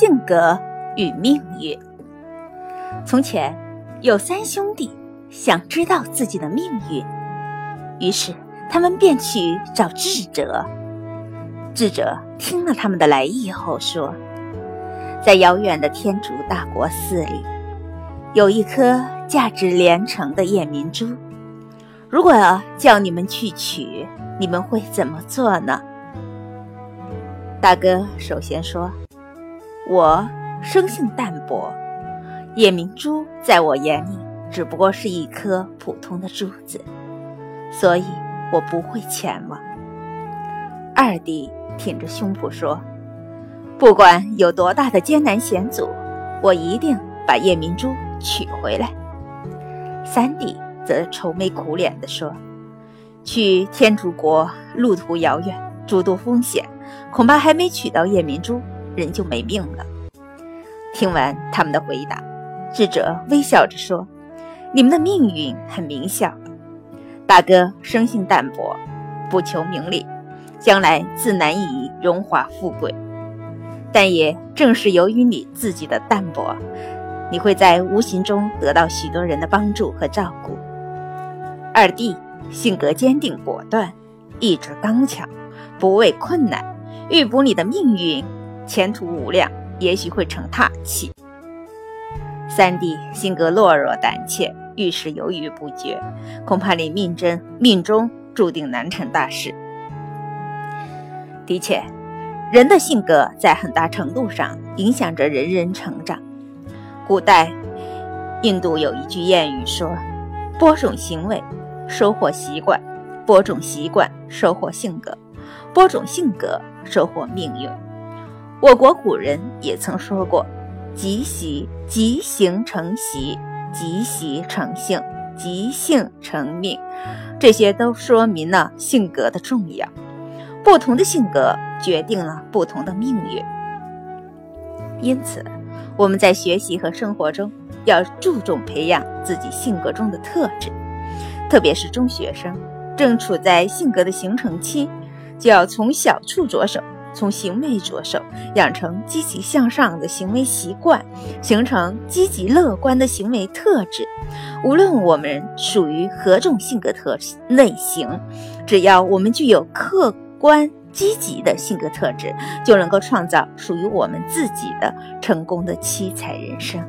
性格与命运。从前有三兄弟想知道自己的命运，于是他们便去找智者。智者听了他们的来意后说：“在遥远的天竺大国寺里，有一颗价值连城的夜明珠。如果叫你们去取，你们会怎么做呢？”大哥首先说：“我生性淡薄，夜明珠在我眼里只不过是一颗普通的珠子，所以我不会前往。”二弟。挺着胸脯说：“不管有多大的艰难险阻，我一定把夜明珠取回来。”三弟则愁眉苦脸地说：“去天竺国路途遥远，诸多风险，恐怕还没取到夜明珠，人就没命了。”听完他们的回答，智者微笑着说：“你们的命运很明晓。大哥生性淡薄，不求名利。”将来自难以荣华富贵，但也正是由于你自己的淡泊，你会在无形中得到许多人的帮助和照顾。二弟性格坚定果断，意志刚强，不畏困难，预卜你的命运，前途无量，也许会成大器。三弟性格懦弱胆怯，遇事犹豫不决，恐怕你命真命中注定难成大事。的确，人的性格在很大程度上影响着人人成长。古代印度有一句谚语说：“播种行为，收获习惯；播种习惯，收获性格；播种性格，收获命运。”我国古人也曾说过：“即习即行成习，即习成性，即性成命。”这些都说明了性格的重要。不同的性格决定了不同的命运，因此我们在学习和生活中要注重培养自己性格中的特质，特别是中学生正处在性格的形成期，就要从小处着手，从行为着手，养成积极向上的行为习惯，形成积极乐观的行为特质。无论我们属于何种性格特类型，只要我们具有客。观积极的性格特质，就能够创造属于我们自己的成功的七彩人生。